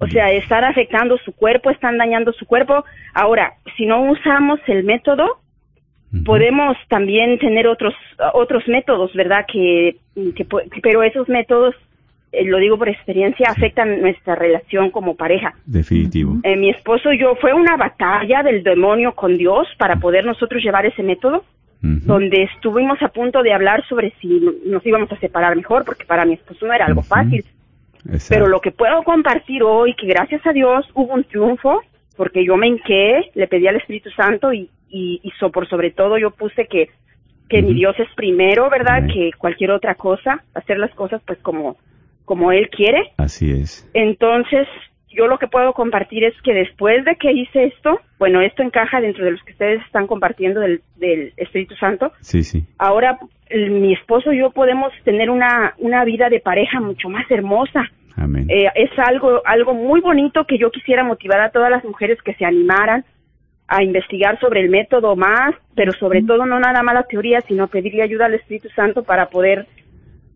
O sea, estar afectando su cuerpo, están dañando su cuerpo. Ahora, si no usamos el método, Podemos también tener otros otros métodos, ¿verdad? Que, que pero esos métodos, eh, lo digo por experiencia, afectan nuestra relación como pareja. Definitivo. Eh, mi esposo y yo fue una batalla del demonio con Dios para poder nosotros llevar ese método, donde estuvimos a punto de hablar sobre si nos íbamos a separar mejor, porque para mi esposo no era algo fácil. Exacto. Pero lo que puedo compartir hoy, que gracias a Dios hubo un triunfo, porque yo me hinqué, le pedí al Espíritu Santo y, y, y so- por sobre todo yo puse que, que mi. Dios es primero, ¿verdad? Que cualquier otra cosa, hacer las cosas pues como, como Él quiere. Así es. Entonces, yo lo que puedo compartir es que después de que hice esto, bueno, esto encaja dentro de los que ustedes están compartiendo del, del Espíritu Santo, Sí, sí. ahora el- mi esposo y yo podemos tener una, una vida de pareja mucho más hermosa. Amén. Eh, es algo, algo muy bonito que yo quisiera motivar a todas las mujeres que se animaran a investigar sobre el método más, pero sobre todo no nada más la teoría, sino pedirle ayuda al Espíritu Santo para poder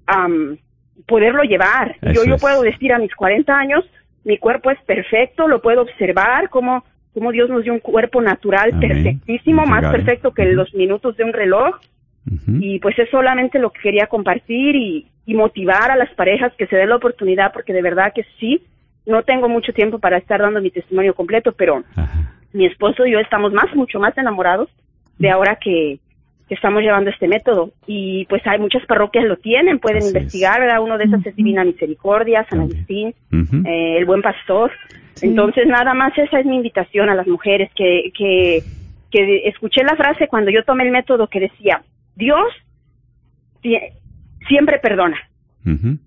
am, poderlo llevar. Eso yo, yo es. puedo decir a mis 40 años, mi cuerpo es perfecto, lo puedo observar, como, como Dios nos dio un cuerpo natural Amén. perfectísimo, más perfecto que los minutos de un reloj. Y pues es solamente lo que quería compartir y, y motivar a las parejas que se den la oportunidad, porque de verdad que sí, no tengo mucho tiempo para estar dando mi testimonio completo, pero Ajá. Mi esposo y yo estamos más, mucho más enamorados de ahora que, que estamos llevando este método. Y pues hay muchas parroquias lo tienen, pueden Así investigar, ¿verdad? Uno de esas es Divina Misericordia, San. Agustín, eh, el Buen Pastor. Sí. Entonces, nada más esa es mi invitación a las mujeres, que, que, que escuché la frase cuando yo tomé el método que decía, Dios sie- siempre perdona,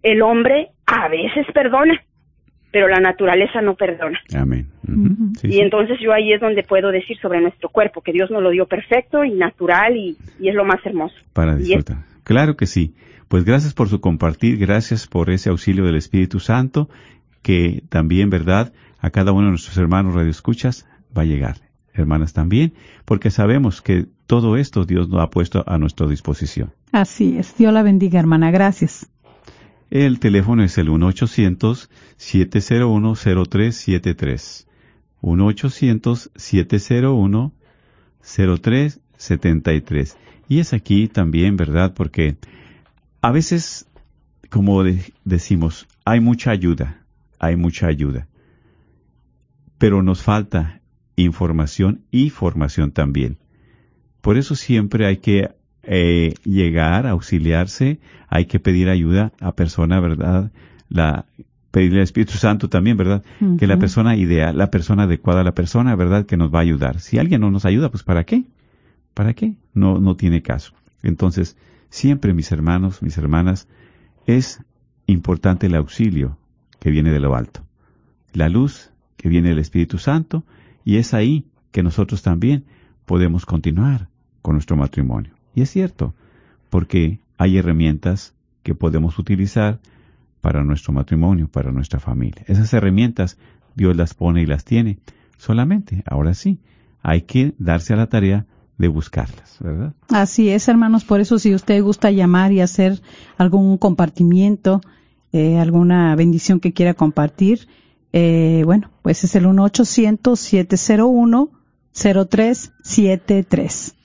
el hombre a veces perdona, pero la naturaleza no perdona. Amén. Sí, y sí. entonces yo ahí es donde puedo decir sobre nuestro cuerpo, que Dios nos lo dio perfecto y natural y, y es lo más hermoso. Para es- disfrutar. Claro que sí. Pues gracias por su compartir, gracias por ese auxilio del Espíritu Santo, que también, ¿verdad? A cada uno de nuestros hermanos radioescuchas va a llegar. Hermanas también, porque sabemos que todo esto Dios nos ha puesto a nuestra disposición. Así es. Dios la bendiga, hermana. Gracias. El teléfono es el 1-800-701-0373. 1-800-701-0373. Y es aquí también, ¿verdad? Porque a veces, como de- decimos, hay mucha ayuda, hay mucha ayuda. Pero nos falta información y formación también. Por eso siempre hay que eh, llegar, auxiliarse, hay que pedir ayuda a persona, ¿verdad? La, pedirle al Espíritu Santo también, ¿verdad? Que la persona ideal, la persona adecuada, la persona, ¿verdad? Que nos va a ayudar. Si alguien no nos ayuda, pues ¿para qué? ¿Para qué? No, no tiene caso. Entonces, siempre mis hermanos, mis hermanas, es importante el auxilio que viene de lo alto. La luz que viene del Espíritu Santo y es ahí que nosotros también podemos continuar con nuestro matrimonio. Y es cierto, porque hay herramientas que podemos utilizar para nuestro matrimonio, para nuestra familia. Esas herramientas Dios las pone y las tiene. Solamente, ahora sí, hay que darse a la tarea de buscarlas, ¿verdad? Así es, hermanos. Por eso, si usted gusta llamar y hacer algún compartimiento, eh, alguna bendición que quiera compartir, eh, bueno, pues es el 1-800-701-0373.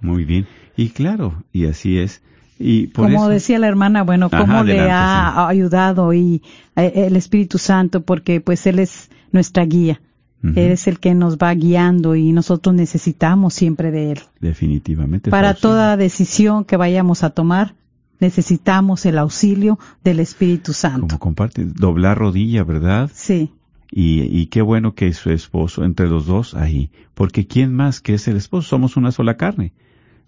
Muy bien. Y claro, y así es. Y por Como eso, decía la hermana, bueno, Ajá, cómo le ha ayudado y eh, el Espíritu Santo, porque pues Él es nuestra guía. Él es el que nos va guiando y nosotros necesitamos siempre de Él. definitivamente. Para toda decisión que vayamos a tomar, necesitamos el auxilio del Espíritu Santo. Como comparte, doblar rodilla, ¿verdad? Sí, Y, y qué bueno que su esposo, entre los dos ahí, porque ¿quién más que es el esposo? Somos una sola carne.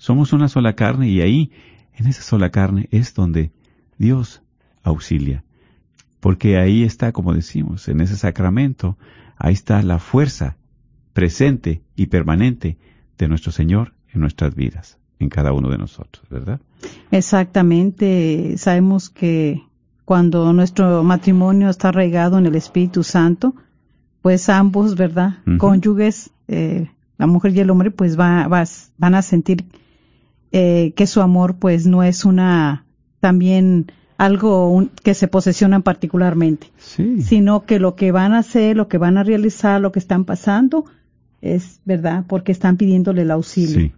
Somos una sola carne y ahí, en esa sola carne, es donde Dios auxilia. Porque ahí está, como decimos, en ese sacramento, ahí está la fuerza presente y permanente de nuestro Señor en nuestras vidas, en cada uno de nosotros, ¿verdad? exactamente. Sabemos que cuando nuestro matrimonio está arraigado en el Espíritu Santo, pues ambos, ¿verdad? Cónyuges, eh, la mujer y el hombre, pues va, van a sentir eh, que su amor, pues no es una, también algo un- que se posesionan particularmente. Sí. sino que lo que van a hacer, lo que van a realizar, lo que están pasando, es verdad, porque están pidiéndole el auxilio Sí.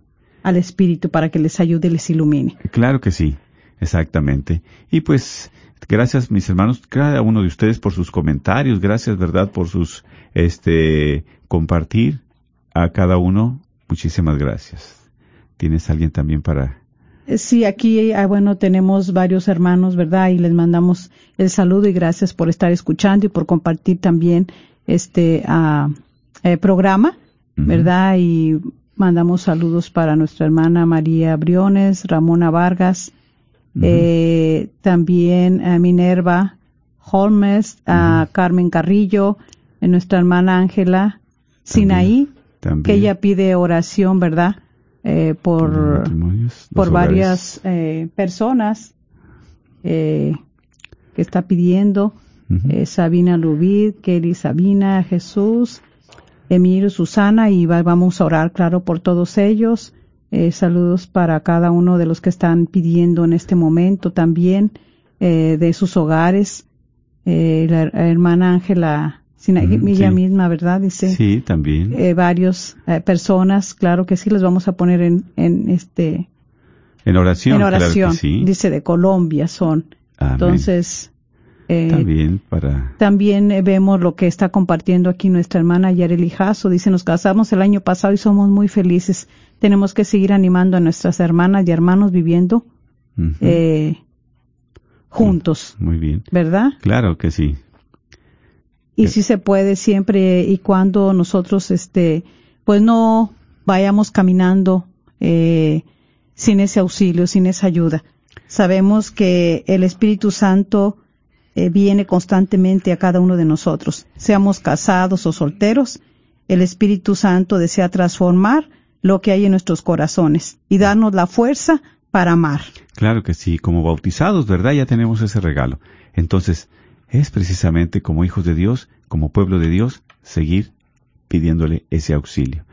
al Espíritu para que les ayude y les ilumine. Claro que sí, exactamente. Y pues, gracias mis hermanos, cada uno de ustedes por sus comentarios, gracias, ¿verdad? Por sus, este, compartir a cada uno. Muchísimas gracias. ¿Tienes alguien también para... Eh, Sí, aquí, ah, bueno, tenemos varios hermanos, ¿verdad? Y les mandamos el saludo y gracias por estar escuchando y por compartir también este ah, eh, programa. ¿verdad? Y mandamos saludos para nuestra hermana María Briones, Ramona Vargas, eh, también a Minerva Holmes, a Carmen Carrillo, eh, nuestra hermana Ángela Sinaí, También. que ella pide oración, ¿verdad? Eh, por por varias eh, personas eh, que está pidiendo. Eh, Sabina Lubid, Kelly Sabina, Jesús, Emilio, Susana, y va- vamos a orar, claro, por todos ellos. Eh, saludos para cada uno de los que están pidiendo en este momento también eh, de sus hogares. Eh, la hermana Ángela, Sina- Ujú, ella sí. misma, ¿verdad? Dice Sí, también. eh, varios eh, personas, claro que sí, les vamos a poner en, en este en oración. en claro que oración. sí. Dice de Colombia son. Amén. Entonces eh, También para... también eh, vemos lo que está compartiendo aquí nuestra hermana Yareli Jasso. Dice, nos casamos el año pasado y somos muy felices. Tenemos que seguir animando a nuestras hermanas y hermanos viviendo eh, juntos, Muy bien. ¿verdad? Claro que sí. Y si se puede siempre y cuando nosotros este pues no vayamos caminando eh, sin ese auxilio sin esa ayuda sabemos que el Espíritu Santo eh, viene constantemente a cada uno de nosotros. Seamos casados o solteros, el Espíritu Santo desea transformar lo que hay en nuestros corazones y darnos la fuerza para amar. Claro que sí, como bautizados, ¿verdad? Ya tenemos ese regalo. Entonces, es precisamente como hijos de Dios, como pueblo de Dios, seguir pidiéndole ese auxilio.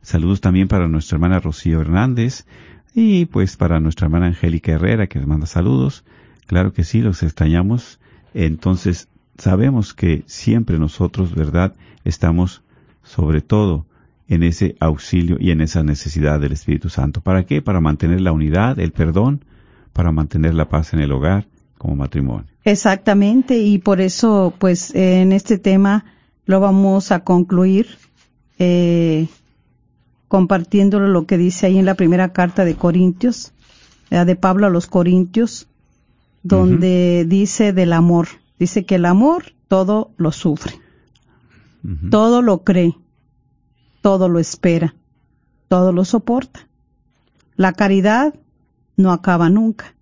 Saludos también para nuestra hermana Rocío Hernández y pues para nuestra hermana Angélica Herrera que nos manda saludos. Claro que sí, los extrañamos. Entonces, sabemos que siempre nosotros, ¿verdad? Estamos sobre todo en ese auxilio y en esa necesidad del Espíritu Santo. ¿Para qué? Para mantener la unidad, el perdón, para mantener la paz en el hogar como matrimonio. Exactamente, y por eso, pues, en este tema lo vamos a concluir eh, compartiéndolo lo que dice ahí en la primera carta de Corintios, eh, de Pablo a los Corintios, donde dice del amor. Dice que el amor todo lo sufre, todo lo cree, todo lo espera, todo lo soporta. La caridad no acaba nunca.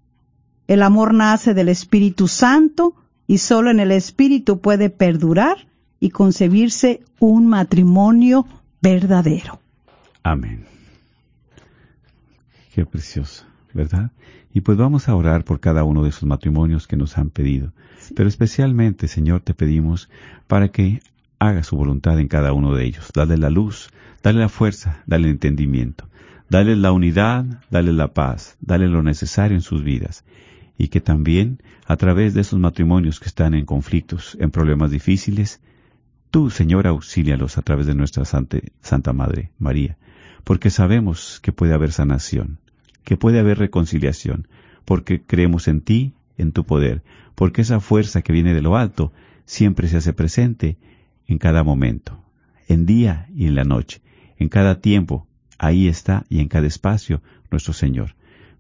El amor nace del Espíritu Santo y solo en el Espíritu puede perdurar y concebirse un matrimonio verdadero. Amén. Qué precioso, ¿verdad? Y pues vamos a orar por cada uno de esos matrimonios que nos han pedido. Pero especialmente, Señor, te pedimos para que haga su voluntad en cada uno de ellos. Dale la luz, dale la fuerza, dale el entendimiento. Dale la unidad, dale la paz, dale lo necesario en sus vidas. Y que también, a través de esos matrimonios que están en conflictos, en problemas difíciles, tú, Señor, auxílialos a través de nuestra Santa, Madre, María, porque sabemos que puede haber sanación, que puede haber reconciliación, porque creemos en ti, en tu poder, porque esa fuerza que viene de lo alto siempre se hace presente en cada momento, en día y en la noche, en cada tiempo, ahí está y en cada espacio nuestro Señor.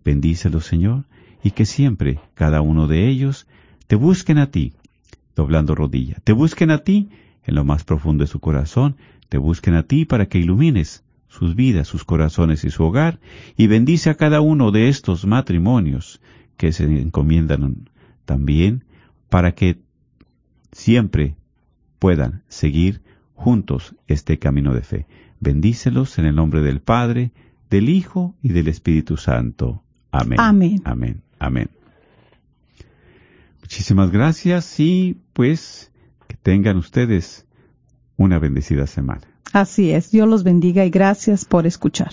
Bendícelos, Señor, y que siempre cada uno de ellos te busquen a ti, doblando rodilla, te busquen a ti en lo más profundo de su corazón, te busquen a ti para que ilumines sus vidas, sus corazones y su hogar, y bendice a cada uno de estos matrimonios que se encomiendan también para que siempre puedan seguir juntos este camino de fe. Bendícelos en el nombre del Padre, del Hijo y del Espíritu Santo. Amén. Amén. Amén. Amén. Muchísimas gracias y pues que tengan ustedes una bendecida semana. Así es, Dios los bendiga y gracias por escuchar.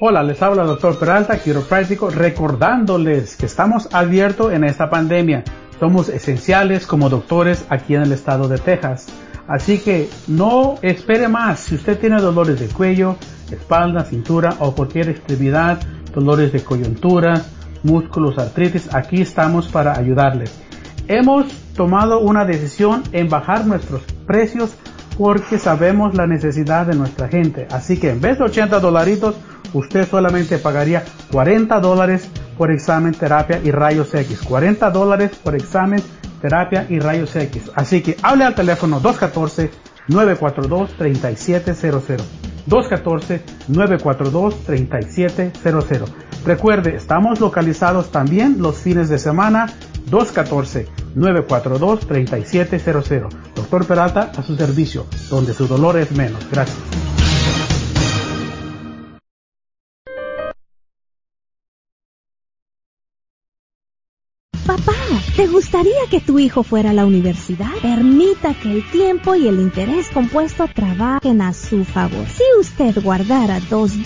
Hola, les habla el doctor Peralta, quiropráctico, recordándoles que estamos abiertos en esta pandemia. Somos esenciales como doctores aquí en el estado de Texas. Así que no espere más. Si usted tiene dolores de cuello, espalda, cintura o cualquier extremidad, dolores de coyuntura, músculos, artritis, aquí estamos para ayudarle. Hemos tomado una decisión en bajar nuestros precios porque sabemos la necesidad de nuestra gente. Así que en vez de 80 dolaritos, usted solamente pagaría 40 dólares por examen, terapia y rayos X. 40 dólares por examen, terapia y rayos X. Así que hable al teléfono 214-942-3700. 214-942-3700. Recuerde, estamos localizados también los fines de semana 214-942-3700. Doctor Peralta, a su servicio, donde su dolor es menos. Gracias. ¿Te gustaría que tu hijo fuera a la universidad? Permita que el tiempo y el interés compuesto trabajen a su favor. Si usted guardara dos dólares